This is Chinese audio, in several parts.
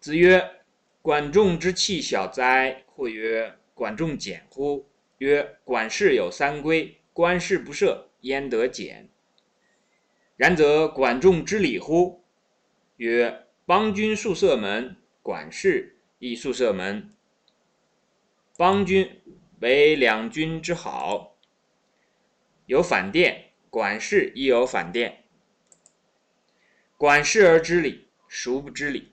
子曰：“管仲之器小哉！”或曰：“管仲简乎？”曰：“管事有三规，官事不赦，焉得简？”然则管仲之礼乎？曰：“邦君宿舍门，管事亦宿舍门。邦君为两君之好，有反殿；管事亦有反殿。管事而知礼，孰不知礼？”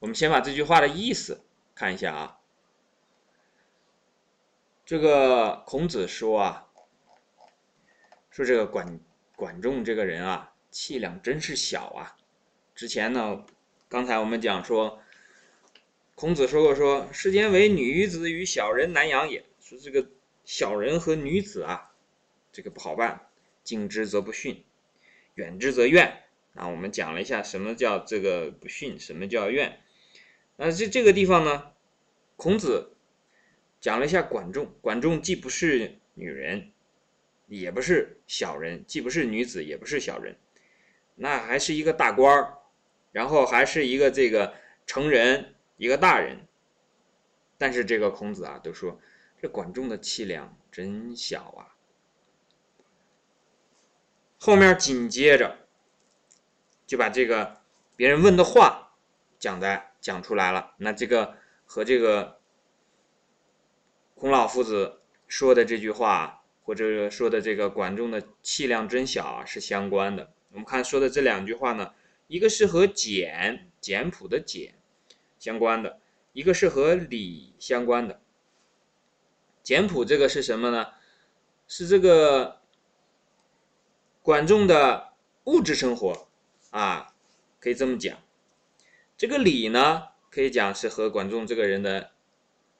我们先把这句话的意思看一下啊。这个孔子说啊，说这个管管仲这个人啊，气量真是小啊。之前呢，刚才我们讲说，孔子说过说，世间唯女子与小人难养也。说这个小人和女子啊，这个不好办，近之则不逊，远之则怨。啊，我们讲了一下什么叫这个不逊，什么叫怨。那这这个地方呢，孔子讲了一下管仲。管仲既不是女人，也不是小人，既不是女子，也不是小人，那还是一个大官儿，然后还是一个这个成人，一个大人。但是这个孔子啊，都说这管仲的气量真小啊。后面紧接着就把这个别人问的话讲在。讲出来了，那这个和这个孔老夫子说的这句话，或者说的这个管仲的气量真小啊，是相关的。我们看说的这两句话呢，一个是和简简朴的简相关的，一个是和礼相关的。简朴这个是什么呢？是这个管仲的物质生活啊，可以这么讲。这个礼呢，可以讲是和管仲这个人的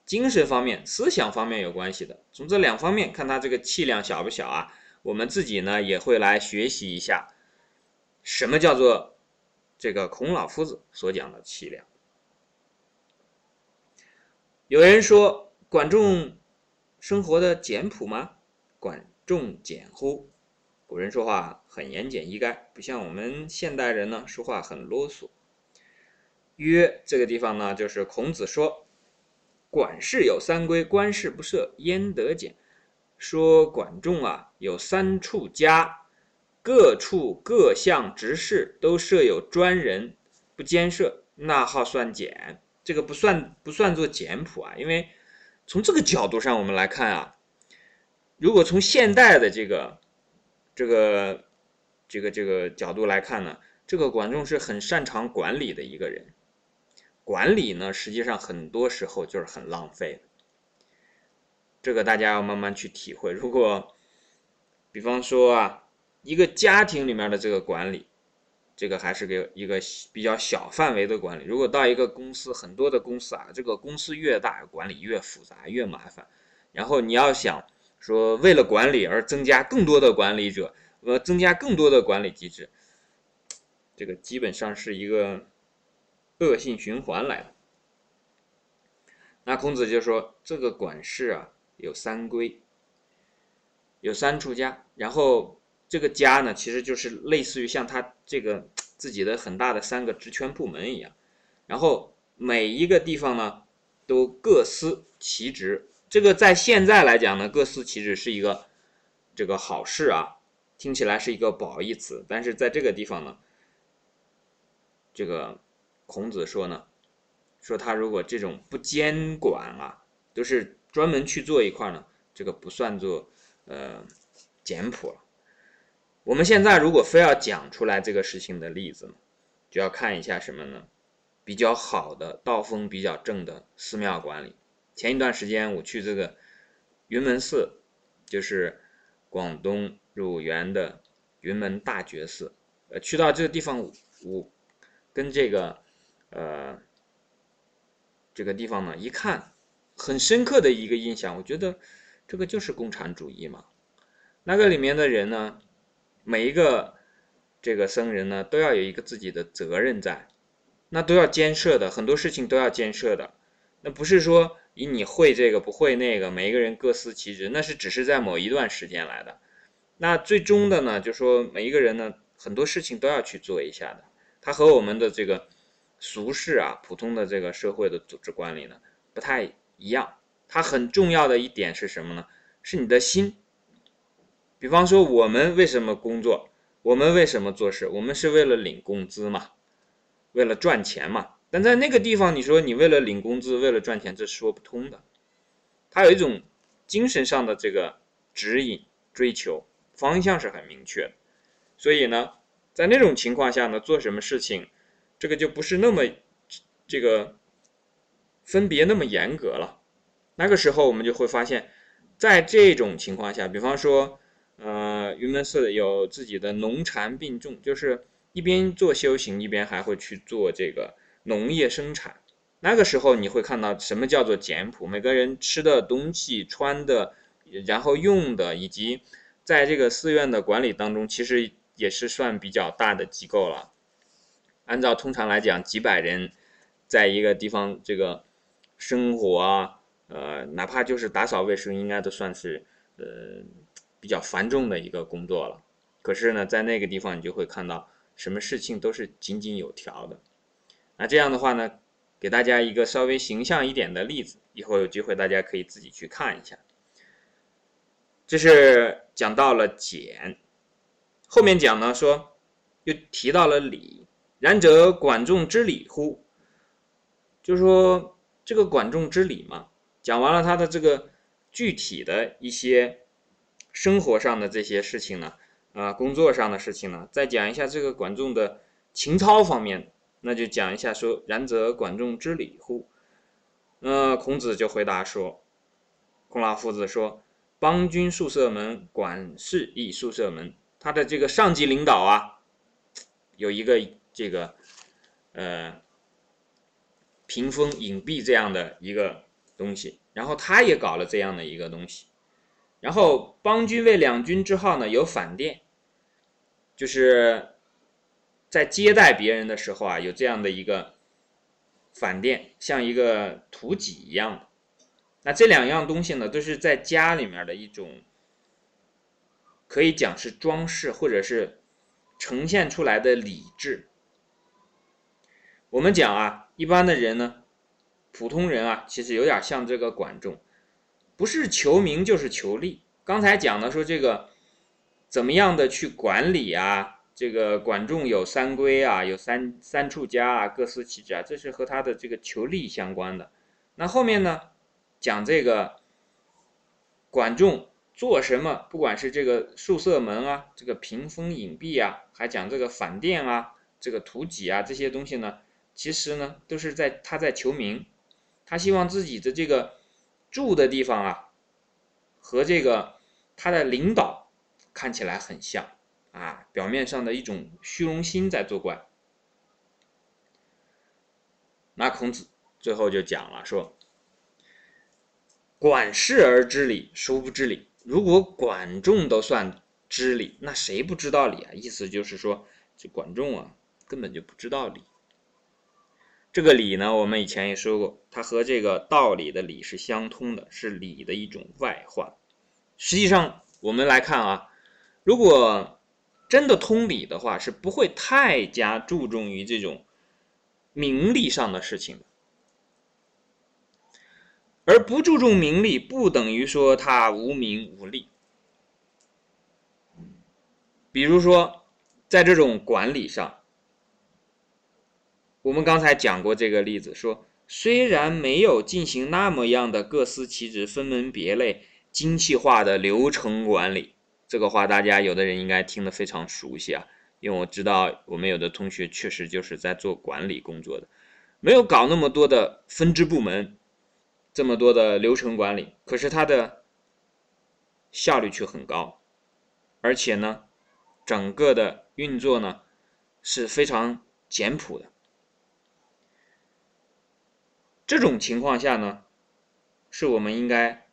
精神方面、思想方面有关系的。从这两方面看，他这个气量小不小啊？我们自己呢也会来学习一下，什么叫做这个孔老夫子所讲的气量。有人说管仲生活的简朴吗？管仲简乎？古人说话很言简意赅，不像我们现代人呢说话很啰嗦。曰，这个地方呢，就是孔子说：“管事有三规，官事不赦，焉得简？”说管仲啊，有三处家，各处各项职事都设有专人，不兼设，那号算简？这个不算不算作简朴啊？因为从这个角度上我们来看啊，如果从现代的这个这个这个这个角度来看呢，这个管仲是很擅长管理的一个人。管理呢，实际上很多时候就是很浪费的。这个大家要慢慢去体会。如果，比方说啊，一个家庭里面的这个管理，这个还是个一个比较小范围的管理。如果到一个公司，很多的公司啊，这个公司越大，管理越复杂，越麻烦。然后你要想说，为了管理而增加更多的管理者，呃，增加更多的管理机制，这个基本上是一个。恶性循环来了。那孔子就说：“这个管事啊，有三规，有三处家。然后这个家呢，其实就是类似于像他这个自己的很大的三个职权部门一样。然后每一个地方呢，都各司其职。这个在现在来讲呢，各司其职是一个这个好事啊，听起来是一个褒义词。但是在这个地方呢，这个。”孔子说呢，说他如果这种不监管啊，都是专门去做一块呢，这个不算作呃简朴了。我们现在如果非要讲出来这个事情的例子呢，就要看一下什么呢？比较好的道风比较正的寺庙管理。前一段时间我去这个云门寺，就是广东乳源的云门大觉寺，呃，去到这个地方，我跟这个。呃，这个地方呢，一看很深刻的一个印象，我觉得这个就是共产主义嘛。那个里面的人呢，每一个这个僧人呢，都要有一个自己的责任在，那都要监设的，很多事情都要监设的。那不是说以你会这个不会那个，每一个人各司其职，那是只是在某一段时间来的。那最终的呢，就说每一个人呢，很多事情都要去做一下的。它和我们的这个俗世啊、普通的这个社会的组织管理呢不太一样。它很重要的一点是什么呢？是你的心。比方说，我们为什么工作？我们为什么做事？我们是为了领工资嘛，为了赚钱嘛。但在那个地方，你说你为了领工资，为了赚钱，这说不通的。它有一种精神上的这个指引、追求方向是很明确的。所以呢，在那种情况下呢，做什么事情，这个就不是那么这个分别那么严格了。那个时候，我们就会发现，在这种情况下，比方说，呃，云门寺有自己的农禅并重，就是一边做修行，一边还会去做这个农业生产。那个时候，你会看到什么叫做简朴，每个人吃的东西、穿的，然后用的，以及在这个寺院的管理当中，其实。也是算比较大的机构了。按照通常来讲，几百人在一个地方这个生活啊，呃，哪怕就是打扫卫生，应该都算是呃比较繁重的一个工作了。可是呢，在那个地方，你就会看到什么事情都是井井有条的。那这样的话呢，给大家一个稍微形象一点的例子，以后有机会大家可以自己去看一下。这是讲到了简。后面讲呢，说又提到了礼，然则管仲之礼乎？就是说这个管仲之礼嘛，讲完了他的这个具体的一些生活上的这些事情呢，啊，工作上的事情呢，再讲一下这个管仲的情操方面，那就讲一下说，然则管仲之礼乎？呃，孔子就回答说，孔老夫子说，邦君宿舍门，管事亦宿舍门。他的这个上级领导啊，有一个这个呃屏风隐蔽这样的一个东西，然后他也搞了这样的一个东西，然后邦君为两军之号呢有反殿，就是在接待别人的时候啊有这样的一个反殿，像一个图几一样的。那这两样东西呢都是在家里面的一种。可以讲是装饰，或者是呈现出来的礼制。我们讲啊，一般的人呢，普通人啊，其实有点像这个管仲，不是求名就是求利。刚才讲的说这个怎么样的去管理啊？这个管仲有三规啊，有三三处家啊，各司其职啊，这是和他的这个求利相关的。那后面呢，讲这个管仲。做什么？不管是这个宿舍门啊，这个屏风隐蔽啊，还讲这个反殿啊，这个图脊啊，这些东西呢，其实呢，都是在他在求名，他希望自己的这个住的地方啊，和这个他的领导看起来很像啊，表面上的一种虚荣心在作怪。那孔子最后就讲了，说：“管事而知礼，孰不知礼？”如果管仲都算知礼，那谁不知道礼啊？意思就是说，这管仲啊，根本就不知道礼。这个理呢，我们以前也说过，它和这个道理的理是相通的，是理的一种外化。实际上，我们来看啊，如果真的通理的话，是不会太加注重于这种名利上的事情的。而不注重名利，不等于说他无名无利。比如说，在这种管理上，我们刚才讲过这个例子，说虽然没有进行那么样的各司其职、分门别类、精细化的流程管理，这个话大家有的人应该听得非常熟悉啊，因为我知道我们有的同学确实就是在做管理工作的，没有搞那么多的分支部门。这么多的流程管理，可是它的效率却很高，而且呢，整个的运作呢是非常简朴的。这种情况下呢，是我们应该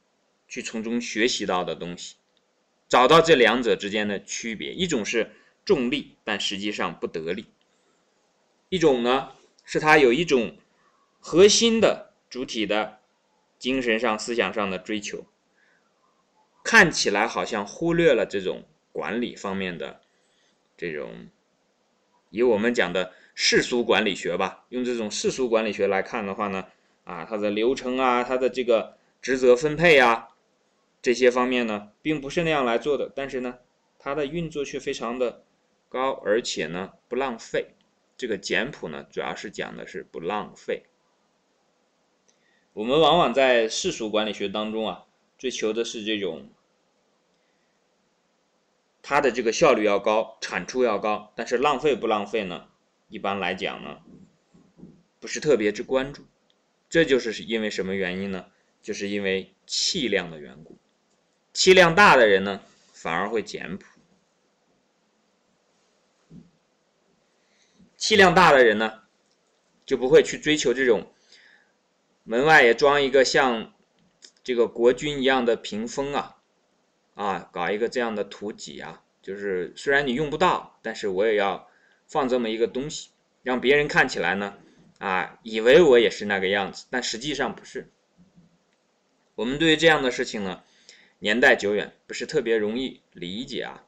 去从中学习到的东西，找到这两者之间的区别。一种是重利，但实际上不得利；一种呢，是它有一种核心的主体的。精神上、思想上的追求，看起来好像忽略了这种管理方面的这种，以我们讲的世俗管理学吧，用这种世俗管理学来看的话呢，啊，它的流程啊，它的这个职责分配啊，这些方面呢，并不是那样来做的，但是呢，它的运作却非常的高，而且呢，不浪费。这个简谱呢，主要是讲的是不浪费。我们往往在世俗管理学当中啊，追求的是这种它的这个效率要高，产出要高，但是浪费不浪费呢？一般来讲呢，不是特别之关注。这就是因为什么原因呢？就是因为气量的缘故。气量大的人呢，反而会简朴。气量大的人呢，就不会去追求这种门外也装一个像这个国君一样的屏风啊，啊，搞一个这样的图几啊，就是虽然你用不到，但是我也要放这么一个东西，让别人看起来呢，啊，以为我也是那个样子，但实际上不是。我们对于这样的事情呢，年代久远，不是特别容易理解啊。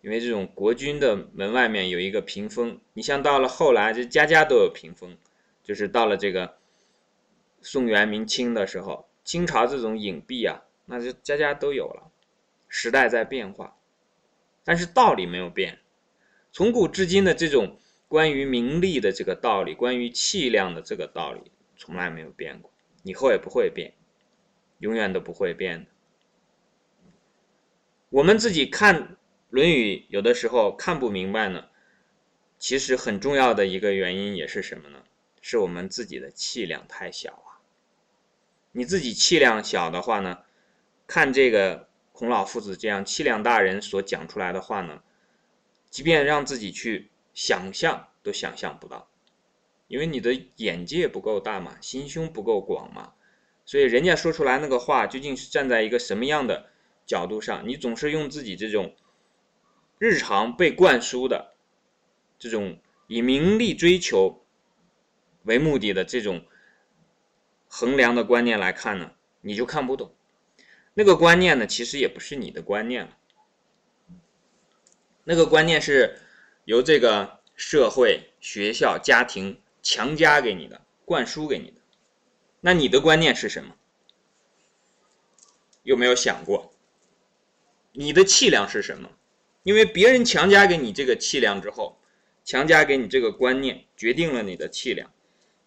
因为这种国君的门外面有一个屏风，你像到了后来，这家家都有屏风，就是到了这个宋元明清的时候，清朝这种隐蔽啊，那就家家都有了。时代在变化，但是道理没有变。从古至今的这种关于名利的这个道理，关于气量的这个道理，从来没有变过，以后也不会变，永远都不会变的。我们自己看。《论语》有的时候看不明白呢，其实很重要的一个原因也是什么呢？是我们自己的气量太小啊。你自己气量小的话呢，看这个孔老夫子这样气量大人所讲出来的话呢，即便让自己去想象都想象不到，因为你的眼界不够大嘛，心胸不够广嘛，所以人家说出来那个话究竟是站在一个什么样的角度上？你总是用自己这种。日常被灌输的这种以名利追求为目的的这种衡量的观念来看呢，你就看不懂。那个观念呢，其实也不是你的观念了。那个观念是由这个社会、学校、家庭强加给你的、灌输给你的。那你的观念是什么？有没有想过？你的气量是什么？因为别人强加给你这个气量之后，强加给你这个观念，决定了你的气量，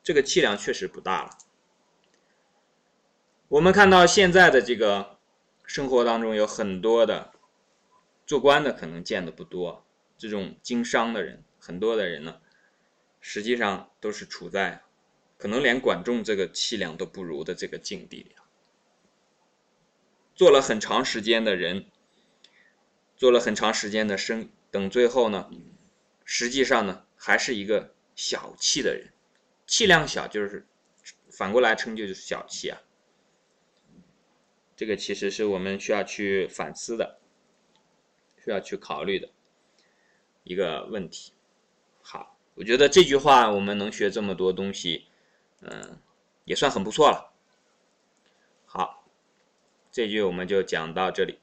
这个气量确实不大了。我们看到现在的这个生活当中，有很多的做官的可能见的不多，这种经商的人，很多的人呢，实际上都是处在可能连管仲这个气量都不如的这个境地里做了很长时间的人。做了很长时间的生，等最后呢，实际上呢，还是一个小气的人，气量小就是反过来称就是小气啊。这个其实是我们需要去反思的，需要去考虑的一个问题。好，我觉得这句话我们能学这么多东西，嗯，也算很不错了。好，这句我们就讲到这里。